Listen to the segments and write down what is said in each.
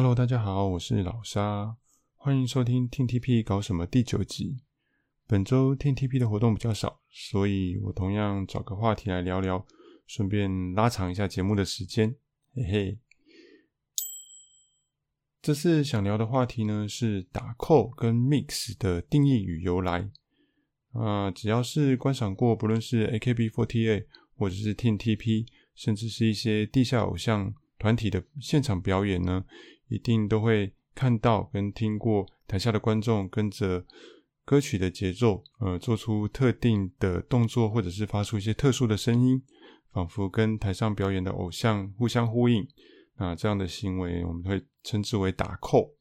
Hello，大家好，我是老沙，欢迎收听 TTP 搞什么第九集。本周 Team TP 的活动比较少，所以我同样找个话题来聊聊，顺便拉长一下节目的时间，嘿嘿。这次想聊的话题呢是打扣跟 mix 的定义与由来。啊、只要是观赏过不论是 AKB48 或者是 Team TP，甚至是一些地下偶像团体的现场表演呢，一定都会看到跟听过台下的观众跟着歌曲的节奏，呃，做出特定的动作，或者是发出一些特殊的声音，仿佛跟台上表演的偶像互相呼应。那这样的行为，我们会称之为打扣。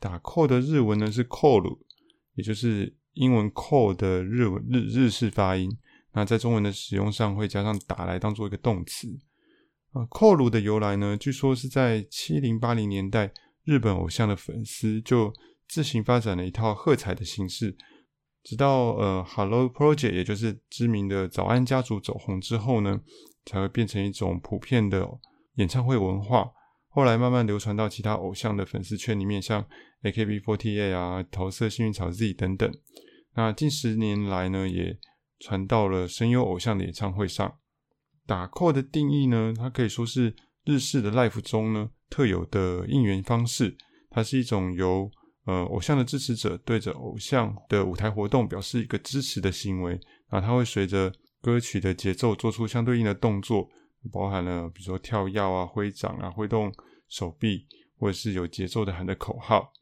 打扣的日文呢是扣鲁，也就是英文扣的日文日日式发音。那在中文的使用上，会加上打来当做一个动词。啊，扣鲁的由来呢，据说是在七零八零年代，日本偶像的粉丝就自行发展了一套喝彩的形式，直到呃，Hello Project，也就是知名的早安家族走红之后呢，才会变成一种普遍的。演唱会文化后来慢慢流传到其他偶像的粉丝圈里面，像 AKB48 啊、桃色幸运草 Z 等等。那近十年来呢，也传到了声优偶像的演唱会上。打扣的定义呢，它可以说是日式的 live 中呢特有的应援方式。它是一种由呃偶像的支持者对着偶像的舞台活动表示一个支持的行为。啊，它会随着歌曲的节奏做出相对应的动作。包含了比如说跳跃啊、挥掌啊、挥动手臂，或者是有节奏的喊的口号。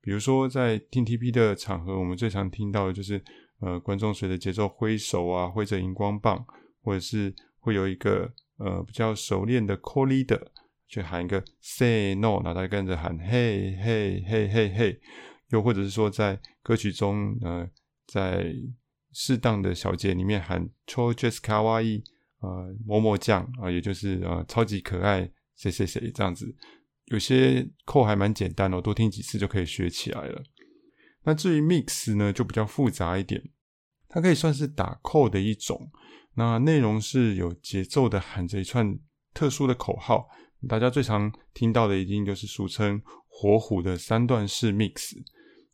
比如说在 TTP 的场合，我们最常听到的就是呃观众随着节奏挥手啊，挥着荧光棒，或者是会有一个呃比较熟练的 call leader 去喊一个 say no，然后他跟着喊嘿嘿嘿嘿嘿。又或者是说在歌曲中呃在适当的小节里面喊 cho just kawaii。呃，某某酱啊，也就是呃，超级可爱，谁谁谁这样子，有些扣还蛮简单的，多听几次就可以学起来了。那至于 mix 呢，就比较复杂一点，它可以算是打扣的一种。那内容是有节奏的，喊着一串特殊的口号。大家最常听到的，一定就是俗称火虎的三段式 mix。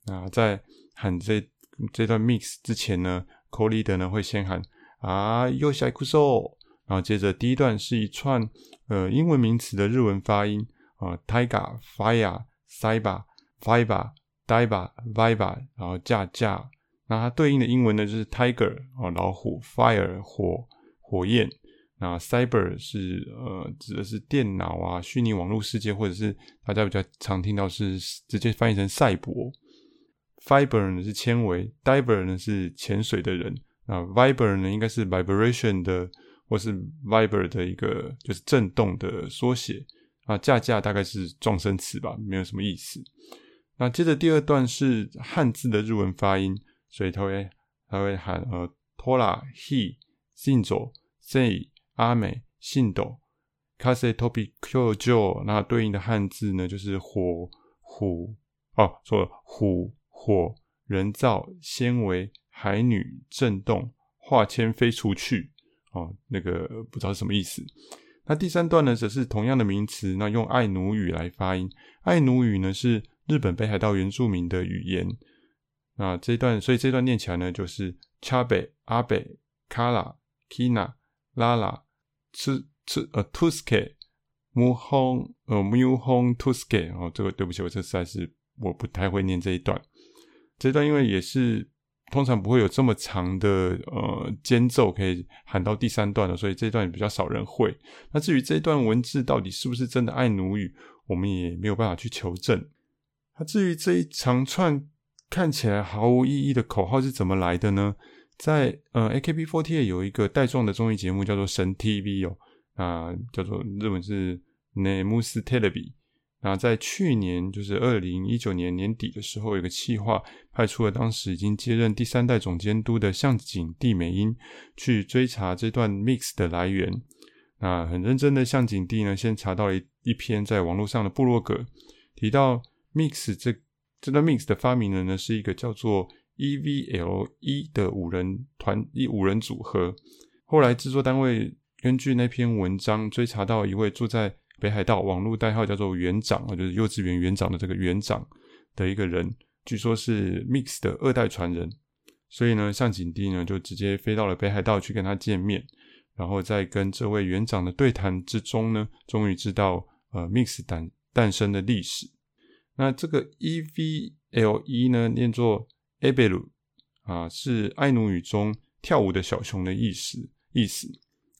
那在喊这这段 mix 之前呢，call leader 呢会先喊啊，又下一酷手。然后接着第一段是一串呃英文名词的日文发音啊，Tiger、Fire、Cyber、Viber、Diver、Viber，然后架架，那它对应的英文呢就是 Tiger 啊老虎，Fire 火火焰，那 Cyber 是呃指的是电脑啊虚拟网络世界，或者是大家比较常听到是直接翻译成赛博，Fiber 呢是纤维，Diver 呢是潜水的人，那 Viber 呢应该是 Vibration 的。或是 Viber 的一个就是震动的缩写啊，架架大概是状声词吧，没有什么意思。那接着第二段是汉字的日文发音，所以他会他会喊呃 Tora He Shinzo Sei 阿美信斗 Kase Topi Kyojo，那对应的汉字呢就是火虎哦，错了虎火人造纤维海女震动化纤飞出去。哦，那个不知道是什么意思。那第三段呢，则是同样的名词，那用爱奴语来发音。爱奴语呢是日本北海道原住民的语言。那这一段，所以这段念起来呢，就是恰北阿北卡拉 kina 拉拉吃吃呃 tuske 木轰呃木 u 图斯 tuske 哦，这个对不起，我这实在是我不太会念这一段。这一段因为也是。通常不会有这么长的呃间奏可以喊到第三段的，所以这一段也比较少人会。那至于这一段文字到底是不是真的爱奴语，我们也没有办法去求证。那至于这一长串看起来毫无意义的口号是怎么来的呢？在呃 AKB48 有一个带状的综艺节目叫做神 TV 哦，啊叫做日本是 Nemus Telebi。那在去年，就是二零一九年年底的时候，有个企划派出了当时已经接任第三代总监督的向井地美音去追查这段 mix 的来源。那很认真的向井地呢，先查到了一一篇在网络上的部落格，提到 mix 这这段 mix 的发明人呢，是一个叫做 EVLE 的五人团一五人组合。后来制作单位根据那篇文章追查到一位住在北海道网络代号叫做园长啊，就是幼稚园园长的这个园长的一个人，据说是 Mix 的二代传人。所以呢，向井帝呢就直接飞到了北海道去跟他见面，然后在跟这位园长的对谈之中呢，终于知道呃 Mix 诞诞生的历史。那这个 E V L E 呢，念作 Ebelu 啊，是爱奴语中跳舞的小熊的意思意思。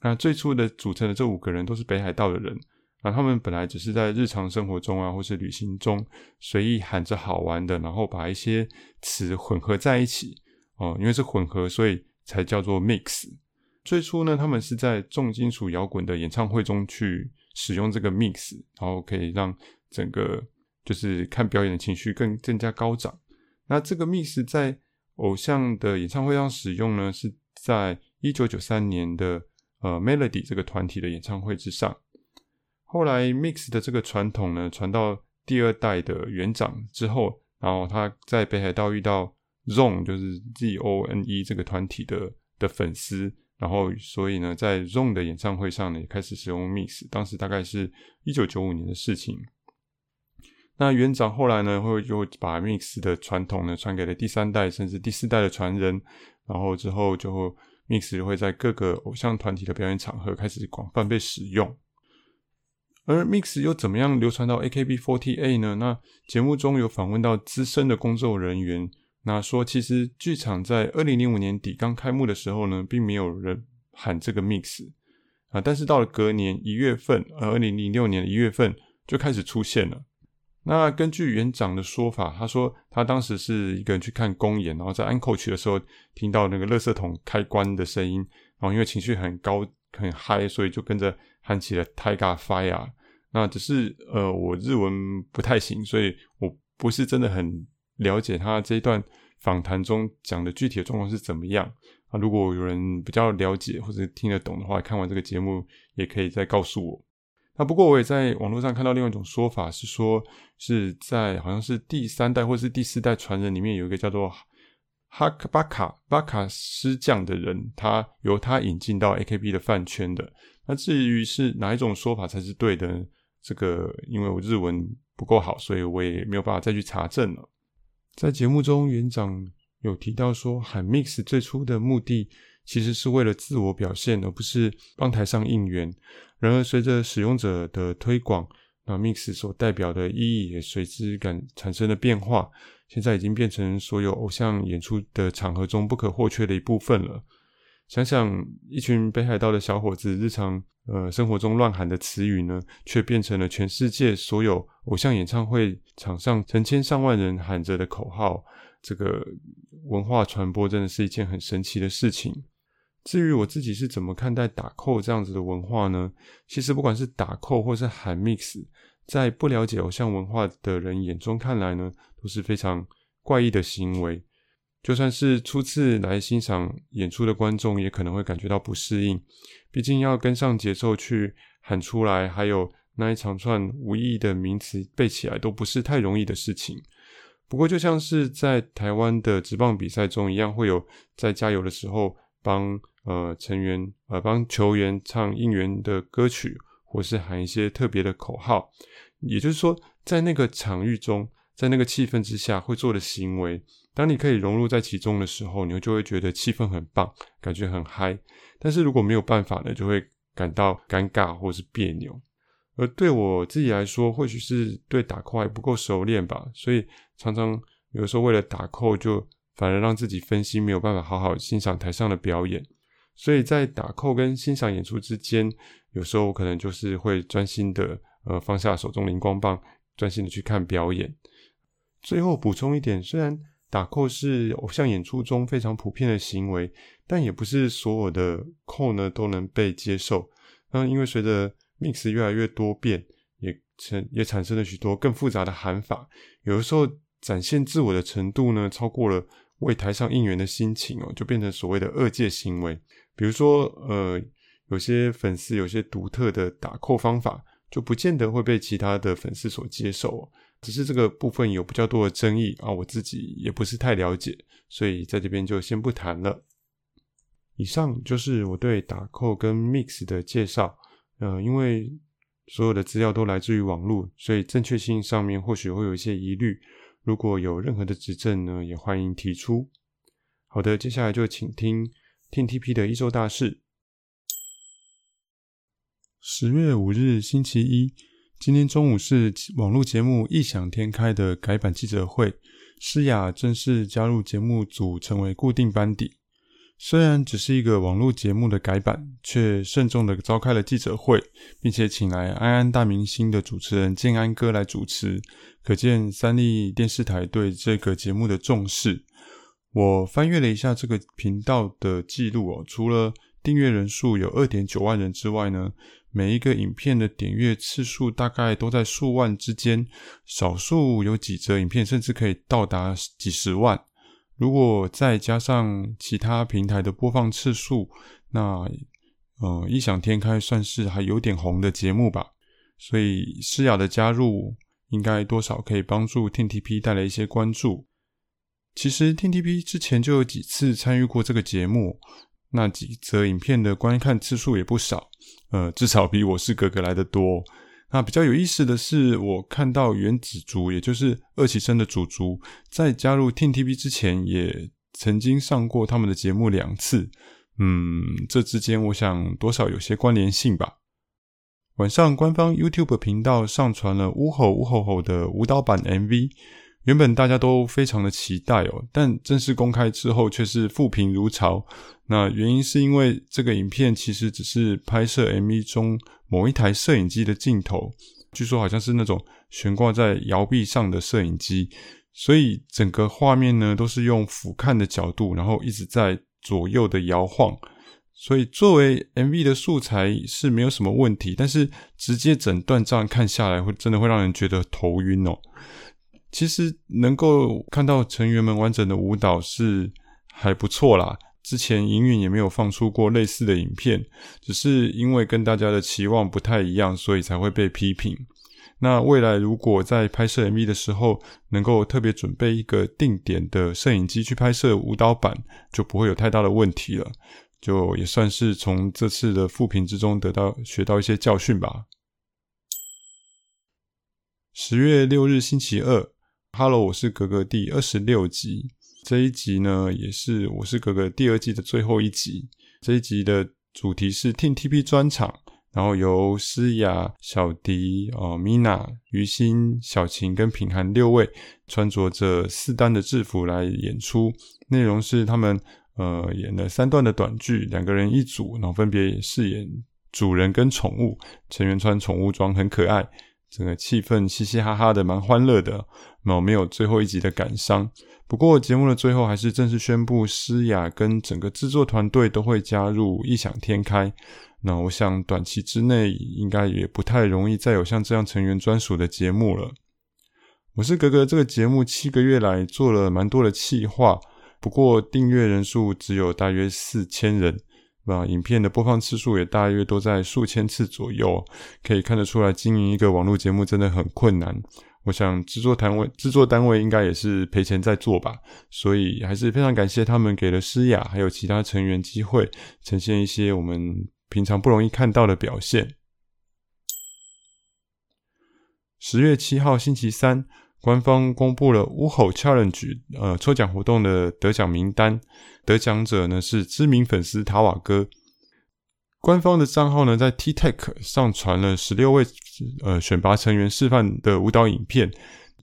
那最初的组成的这五个人都是北海道的人啊，他们本来只是在日常生活中啊，或是旅行中随意喊着好玩的，然后把一些词混合在一起。哦，因为是混合，所以才叫做 mix。最初呢，他们是在重金属摇滚的演唱会中去使用这个 mix，然后可以让整个就是看表演的情绪更更加高涨。那这个 mix 在偶像的演唱会上使用呢，是在一九九三年的呃 Melody 这个团体的演唱会之上。后来 mix 的这个传统呢，传到第二代的园长之后，然后他在北海道遇到。ZONE 就是 Z O N E 这个团体的的粉丝，然后所以呢，在 ZONE 的演唱会上呢，也开始使用 Mix。当时大概是一九九五年的事情。那园长后来呢，会就把 Mix 的传统呢传给了第三代甚至第四代的传人，然后之后就 Mix 会在各个偶像团体的表演场合开始广泛被使用。而 Mix 又怎么样流传到 AKB48 呢？那节目中有访问到资深的工作人员。那说，其实剧场在二零零五年底刚开幕的时候呢，并没有人喊这个 mix 啊，但是到了隔年一月份，呃，二零零六年的一月份就开始出现了。那根据园长的说法，他说他当时是一个人去看公演，然后在安可曲的时候听到那个垃圾桶开关的声音，然后因为情绪很高很嗨，所以就跟着喊起了 Tiger Fire。那只是呃，我日文不太行，所以我不是真的很。了解他这一段访谈中讲的具体的状况是怎么样啊？如果有人比较了解或者听得懂的话，看完这个节目也可以再告诉我。那不过我也在网络上看到另外一种说法，是说是在好像是第三代或是第四代传人里面有一个叫做哈克巴卡巴卡师匠的人，他由他引进到 AKB 的饭圈的。那至于是哪一种说法才是对的，这个因为我日文不够好，所以我也没有办法再去查证了。在节目中，园长有提到说，喊 Mix 最初的目的其实是为了自我表现，而不是帮台上应援。然而，随着使用者的推广，那 Mix 所代表的意义也随之感产生了变化。现在已经变成所有偶像演出的场合中不可或缺的一部分了。想想一群北海道的小伙子日常呃生活中乱喊的词语呢，却变成了全世界所有偶像演唱会场上成千上万人喊着的口号。这个文化传播真的是一件很神奇的事情。至于我自己是怎么看待打 call 这样子的文化呢？其实不管是打 call 或是喊 mix，在不了解偶像文化的人眼中看来呢，都是非常怪异的行为。就算是初次来欣赏演出的观众，也可能会感觉到不适应。毕竟要跟上节奏去喊出来，还有那一长串无意义的名词背起来，都不是太容易的事情。不过，就像是在台湾的职棒比赛中一样，会有在加油的时候帮呃成员呃帮球员唱应援的歌曲，或是喊一些特别的口号。也就是说，在那个场域中，在那个气氛之下会做的行为。当你可以融入在其中的时候，你就会觉得气氛很棒，感觉很嗨。但是如果没有办法呢，就会感到尴尬或是别扭。而对我自己来说，或许是对打 call 还不够熟练吧，所以常常有时候为了打 call，就反而让自己分心，没有办法好好欣赏台上的表演。所以在打扣跟欣赏演出之间，有时候我可能就是会专心的呃放下手中荧光棒，专心的去看表演。最后补充一点，虽然打扣是偶像演出中非常普遍的行为，但也不是所有的扣呢都能被接受。那因为随着 mix 越来越多变，也成也产生了许多更复杂的喊法。有的时候展现自我的程度呢，超过了为台上应援的心情哦，就变成所谓的二界行为。比如说，呃，有些粉丝有些独特的打扣方法，就不见得会被其他的粉丝所接受。只是这个部分有比较多的争议啊，我自己也不是太了解，所以在这边就先不谈了。以上就是我对打扣跟 mix 的介绍。呃，因为所有的资料都来自于网络，所以正确性上面或许会有一些疑虑。如果有任何的指正呢，也欢迎提出。好的，接下来就请听 TTP 的一周大事。十月五日星期一，今天中午是网络节目《异想天开》的改版记者会，诗雅正式加入节目组，成为固定班底。虽然只是一个网络节目的改版，却慎重的召开了记者会，并且请来安安大明星的主持人建安哥来主持，可见三立电视台对这个节目的重视。我翻阅了一下这个频道的记录哦，除了订阅人数有二点九万人之外呢，每一个影片的点阅次数大概都在数万之间，少数有几则影片甚至可以到达几十万。如果再加上其他平台的播放次数，那呃，异想天开算是还有点红的节目吧。所以诗雅的加入，应该多少可以帮助 TTP 带来一些关注。其实 TTP 之前就有几次参与过这个节目，那几则影片的观看次数也不少，呃，至少比我是哥哥来的多。那比较有意思的是，我看到原子族，也就是二期生的祖族，在加入 TNTV 之前，也曾经上过他们的节目两次。嗯，这之间我想多少有些关联性吧。晚上官方 YouTube 频道上传了《呜吼呜吼吼》的舞蹈版 MV。原本大家都非常的期待哦，但正式公开之后却是负评如潮。那原因是因为这个影片其实只是拍摄 MV 中某一台摄影机的镜头，据说好像是那种悬挂在摇臂上的摄影机，所以整个画面呢都是用俯瞰的角度，然后一直在左右的摇晃。所以作为 MV 的素材是没有什么问题，但是直接整段这样看下来，会真的会让人觉得头晕哦。其实能够看到成员们完整的舞蹈是还不错啦。之前营运也没有放出过类似的影片，只是因为跟大家的期望不太一样，所以才会被批评。那未来如果在拍摄 MV 的时候能够特别准备一个定点的摄影机去拍摄舞蹈版，就不会有太大的问题了。就也算是从这次的复评之中得到学到一些教训吧。十月六日星期二。Hello，我是格格第二十六集。这一集呢，也是我是格格第二季的最后一集。这一集的主题是 t TP 专场，然后由诗雅、小迪、哦、Mina、于心、小晴跟品涵六位穿着着四单的制服来演出。内容是他们呃演了三段的短剧，两个人一组，然后分别饰演主人跟宠物，成员穿宠物装，很可爱。整个气氛嘻嘻哈哈的，蛮欢乐的，没有最后一集的感伤。不过节目的最后还是正式宣布，诗雅跟整个制作团队都会加入异想天开。那我想短期之内应该也不太容易再有像这样成员专属的节目了。我是格格，这个节目七个月来做了蛮多的企划，不过订阅人数只有大约四千人。啊，影片的播放次数也大约都在数千次左右，可以看得出来，经营一个网络节目真的很困难。我想制作单位制作单位应该也是赔钱在做吧，所以还是非常感谢他们给了诗雅还有其他成员机会，呈现一些我们平常不容易看到的表现。十月七号星期三。官方公布了乌吼 Challenge 呃抽奖活动的得奖名单，得奖者呢是知名粉丝塔瓦哥。官方的账号呢在 TikTok 上传了十六位呃选拔成员示范的舞蹈影片，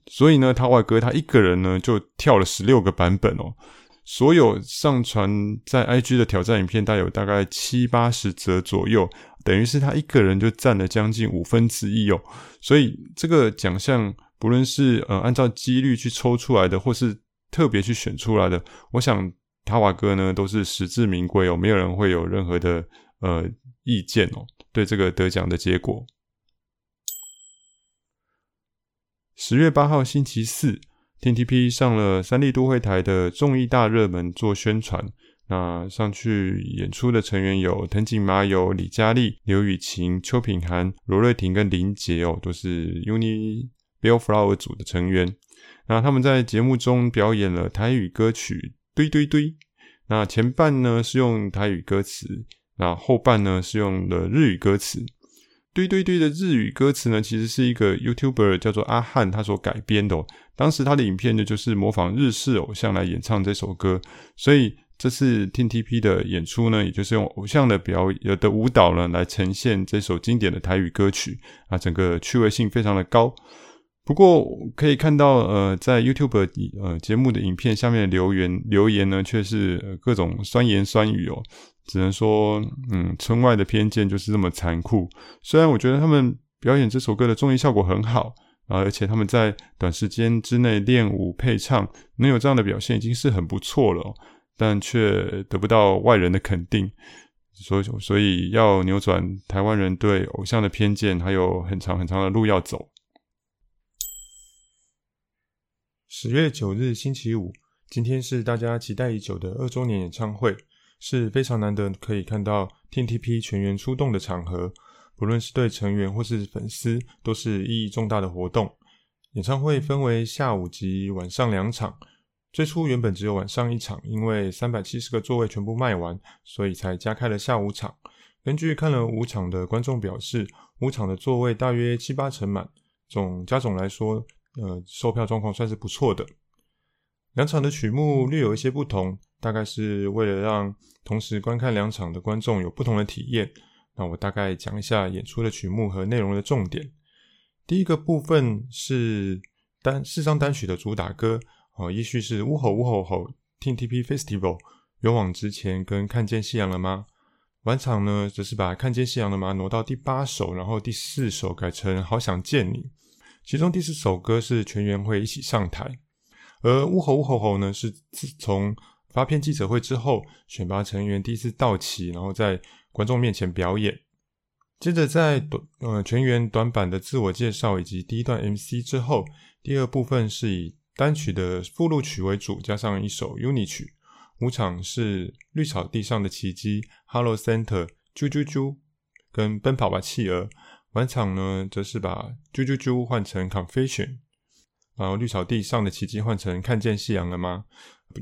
所以呢塔瓦哥他一个人呢就跳了十六个版本哦。所有上传在 IG 的挑战影片，大概有大概七八十则左右，等于是他一个人就占了将近五分之一哦。所以这个奖项。不论是呃按照几率去抽出来的，或是特别去选出来的，我想塔瓦哥呢都是实至名归哦，没有人会有任何的呃意见哦。对这个得奖的结果，十月八号星期四，TTP 上了三立都会台的综艺大热门做宣传。那上去演出的成员有藤井麻友、李佳丽、刘雨晴、邱品涵、罗瑞婷跟林杰哦，都是 UNI。Bellflower 组的成员，那他们在节目中表演了台语歌曲《堆堆堆》。那前半呢是用台语歌词，那后半呢是用了日语歌词。堆堆堆的日语歌词呢，其实是一个 YouTuber 叫做阿汉他所改编的哦。当时他的影片呢，就是模仿日式偶像来演唱这首歌，所以这次 Team TP 的演出呢，也就是用偶像的表演的舞蹈呢，来呈现这首经典的台语歌曲啊，整个趣味性非常的高。不过可以看到，呃，在 YouTube 呃节目的影片下面的留言留言呢，却是各种酸言酸语哦。只能说，嗯，村外的偏见就是这么残酷。虽然我觉得他们表演这首歌的综艺效果很好啊，而且他们在短时间之内练舞配唱，能有这样的表现已经是很不错了，但却得不到外人的肯定。所以，所以要扭转台湾人对偶像的偏见，还有很长很长的路要走。十月九日星期五，今天是大家期待已久的二周年演唱会，是非常难得可以看到 Team TP 全员出动的场合。不论是对成员或是粉丝，都是意义重大的活动。演唱会分为下午及晚上两场，最初原本只有晚上一场，因为三百七十个座位全部卖完，所以才加开了下午场。根据看了五场的观众表示，五场的座位大约七八成满，总加总来说。呃，售票状况算是不错的。两场的曲目略有一些不同，大概是为了让同时观看两场的观众有不同的体验。那我大概讲一下演出的曲目和内容的重点。第一个部分是单四张单曲的主打歌，哦，依序是呜吼呜吼吼 TTP Festival，勇往直前跟看见夕阳了吗？晚场呢，则是把看见夕阳了吗挪到第八首，然后第四首改成好想见你。其中第四首歌是全员会一起上台，而呜吼呜吼吼呢，是自从发片记者会之后，选拔成员第一次到齐，然后在观众面前表演。接着在短呃全员短版的自我介绍以及第一段 MC 之后，第二部分是以单曲的附录曲为主，加上一首 UNI 曲。五场是绿草地上的奇迹、Hello Center、啾啾啾跟奔跑吧企鹅。晚场呢，则是把啾啾啾换成 Confession，然后绿草地上的奇迹换成看见夕阳了吗？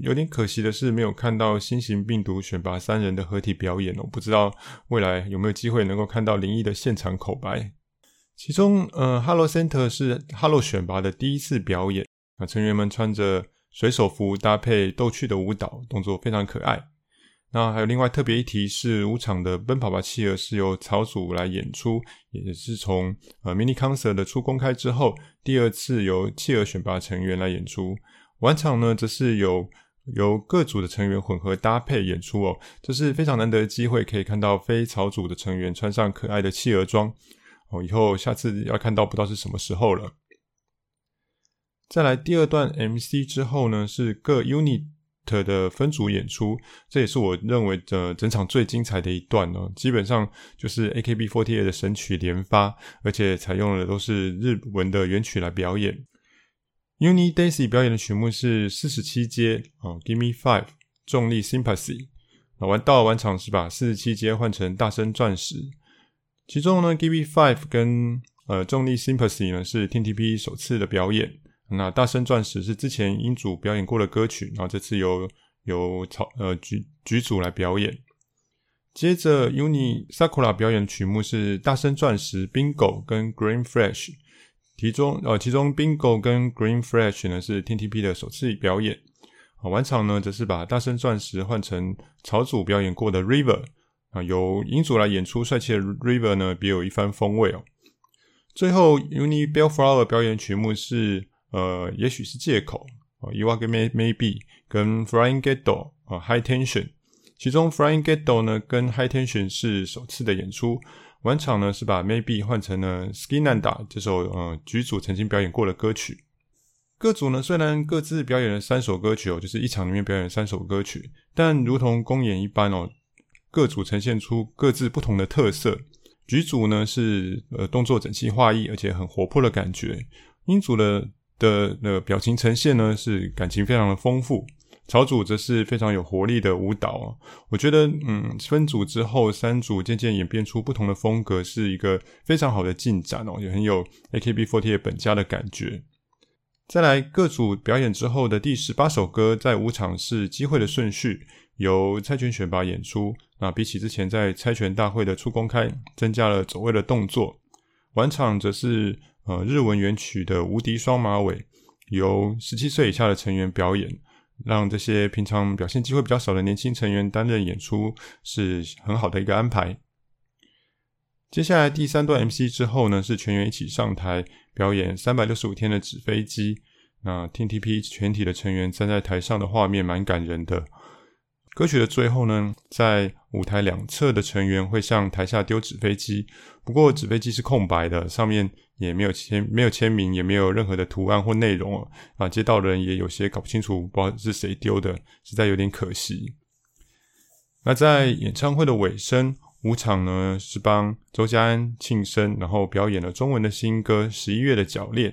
有点可惜的是，没有看到新型病毒选拔三人的合体表演哦，不知道未来有没有机会能够看到灵异的现场口白。其中，呃，Hello Center 是 Hello 选拔的第一次表演，啊，成员们穿着水手服搭配逗趣的舞蹈，动作非常可爱。那还有另外特别一提是，五场的《奔跑吧企鹅》是由草组来演出，也是从呃 mini concert 的初公开之后，第二次由企鹅选拔成员来演出。晚场呢，则是有由各组的成员混合搭配演出哦，这是非常难得的机会，可以看到非草组的成员穿上可爱的企鹅装哦。以后下次要看到，不知道是什么时候了。再来第二段 MC 之后呢，是各 unit。的分组演出，这也是我认为的整场最精彩的一段哦。基本上就是 AKB48 的神曲连发，而且采用的都是日文的原曲来表演。UNI DAISY 表演的曲目是四十七阶哦，Give Me Five，重力 Sympathy。那完到了晚场是把四十七阶换成大声钻石。其中呢，Give Me Five 跟呃重力 Sympathy 呢是 TTP 首次的表演。那大声钻石是之前英组表演过的歌曲，然后这次由由草呃局局组来表演。接着 UNI Sakura 表演的曲目是大声钻石 Bingo 跟 Green Flash，其中呃其中 Bingo 跟 Green Flash 呢是 TTP 的首次表演。啊，晚场呢则是把大声钻石换成草组表演过的 River，啊由英组来演出帅气的 River 呢别有一番风味哦。最后 UNI Bellflower 表演曲目是。呃，也许是借口啊。伊娃跟 May Maybe 跟 Flying Ghetto 啊，High Tension。其中 Flying Ghetto 呢跟 High Tension 是首次的演出。晚场呢是把 Maybe 换成了 Skinanda 这首呃橘组曾经表演过的歌曲。各组呢虽然各自表演了三首歌曲哦，就是一场里面表演三首歌曲，但如同公演一般哦，各组呈现出各自不同的特色。局组呢是呃动作整齐划一，而且很活泼的感觉。英组的的那表情呈现呢，是感情非常的丰富。草组则是非常有活力的舞蹈啊。我觉得，嗯，分组之后，三组渐渐演变出不同的风格，是一个非常好的进展哦，也很有 AKB48 本家的感觉。再来，各组表演之后的第十八首歌，在五场是机会的顺序，由猜拳选拔演出。那比起之前在猜拳大会的初公开，增加了走位的动作。晚场则是呃日文原曲的《无敌双马尾》，由十七岁以下的成员表演，让这些平常表现机会比较少的年轻成员担任演出，是很好的一个安排。接下来第三段 MC 之后呢，是全员一起上台表演三百六十五天的纸飞机。那 TTP 全体的成员站在台上的画面蛮感人的。歌曲的最后呢，在舞台两侧的成员会向台下丢纸飞机，不过纸飞机是空白的，上面也没有签没有签名，也没有任何的图案或内容啊。接到人也有些搞不清楚，不知道是谁丢的，实在有点可惜。那在演唱会的尾声。五场呢是帮周家安庆生，然后表演了中文的新歌《十一月的鉸链》。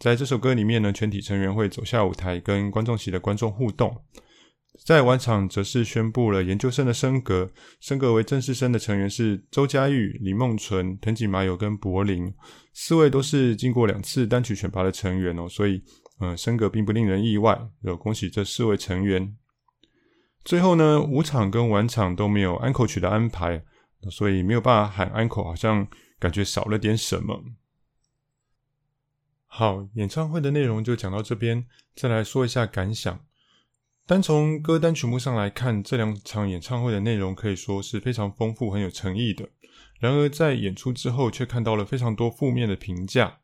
在这首歌里面呢，全体成员会走下舞台，跟观众席的观众互动。在晚场则是宣布了研究生的升格，升格为正式生的成员是周佳玉、李梦纯、藤井麻友跟柏林，四位都是经过两次单曲选拔的成员哦，所以呃升格并不令人意外。有恭喜这四位成员。最后呢，午场跟晚场都没有安可曲的安排。所以没有办法喊安可，好像感觉少了点什么。好，演唱会的内容就讲到这边，再来说一下感想。单从歌单曲目上来看，这两场演唱会的内容可以说是非常丰富、很有诚意的。然而在演出之后，却看到了非常多负面的评价。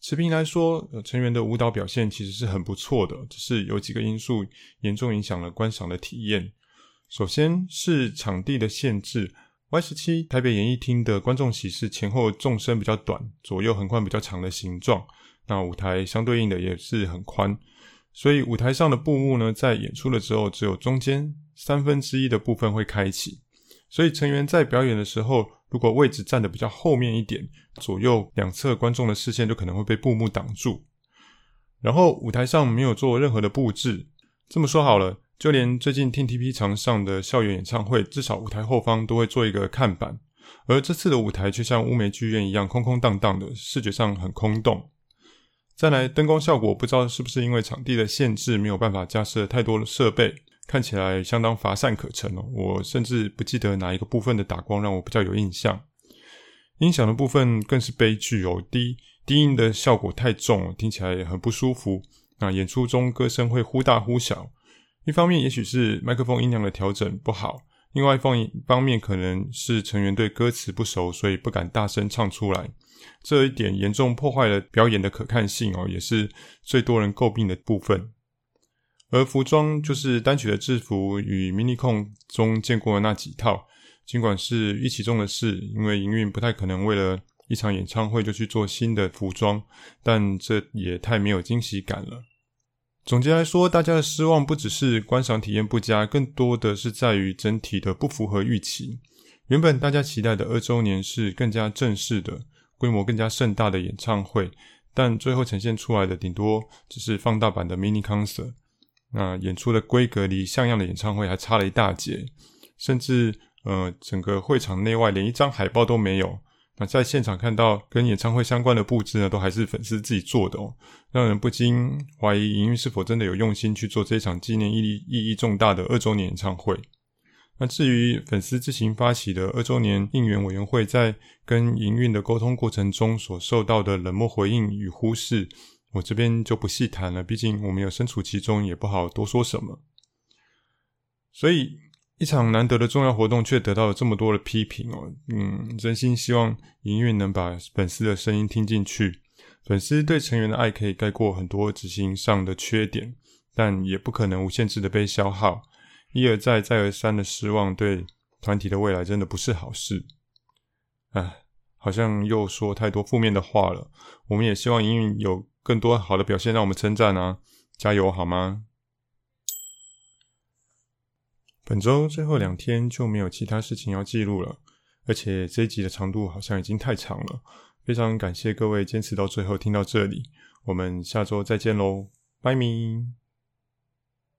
持平来说，成员的舞蹈表现其实是很不错的，只是有几个因素严重影响了观赏的体验。首先是场地的限制。Y 十七台北演艺厅的观众席是前后纵深比较短，左右横宽比较长的形状。那舞台相对应的也是很宽，所以舞台上的布幕呢，在演出的时候只有中间三分之一的部分会开启。所以成员在表演的时候，如果位置站得比较后面一点，左右两侧观众的视线就可能会被布幕挡住。然后舞台上没有做任何的布置。这么说好了。就连最近 TTP 常上的校园演唱会，至少舞台后方都会做一个看板，而这次的舞台却像乌梅剧院一样空空荡荡的，视觉上很空洞。再来，灯光效果不知道是不是因为场地的限制，没有办法加设太多的设备，看起来相当乏善可陈哦。我甚至不记得哪一个部分的打光让我比较有印象。音响的部分更是悲剧哦，低低音的效果太重，听起来也很不舒服。那演出中歌声会忽大忽小。一方面，也许是麦克风音量的调整不好；另外一方面，可能是成员对歌词不熟，所以不敢大声唱出来。这一点严重破坏了表演的可看性哦，也是最多人诟病的部分。而服装就是单曲的制服与 MINICON 中见过的那几套，尽管是预期中的事，因为营运不太可能为了一场演唱会就去做新的服装，但这也太没有惊喜感了。总结来说，大家的失望不只是观赏体验不佳，更多的是在于整体的不符合预期。原本大家期待的二周年是更加正式的、规模更加盛大的演唱会，但最后呈现出来的顶多只是放大版的 mini concert。那演出的规格离像样的演唱会还差了一大截，甚至呃，整个会场内外连一张海报都没有。那在现场看到跟演唱会相关的布置呢，都还是粉丝自己做的哦，让人不禁怀疑营运是否真的有用心去做这场纪念意义意义重大的二周年演唱会。那至于粉丝自行发起的二周年应援委员会，在跟营运的沟通过程中所受到的冷漠回应与忽视，我这边就不细谈了，毕竟我们有身处其中，也不好多说什么。所以。一场难得的重要活动，却得到了这么多的批评哦。嗯，真心希望营运能把粉丝的声音听进去。粉丝对成员的爱可以盖过很多执行上的缺点，但也不可能无限制的被消耗。一而再，再而三的失望，对团体的未来真的不是好事。唉，好像又说太多负面的话了。我们也希望营运有更多好的表现，让我们称赞啊！加油好吗？本周最后两天就没有其他事情要记录了，而且这一集的长度好像已经太长了。非常感谢各位坚持到最后听到这里，我们下周再见喽，拜咪。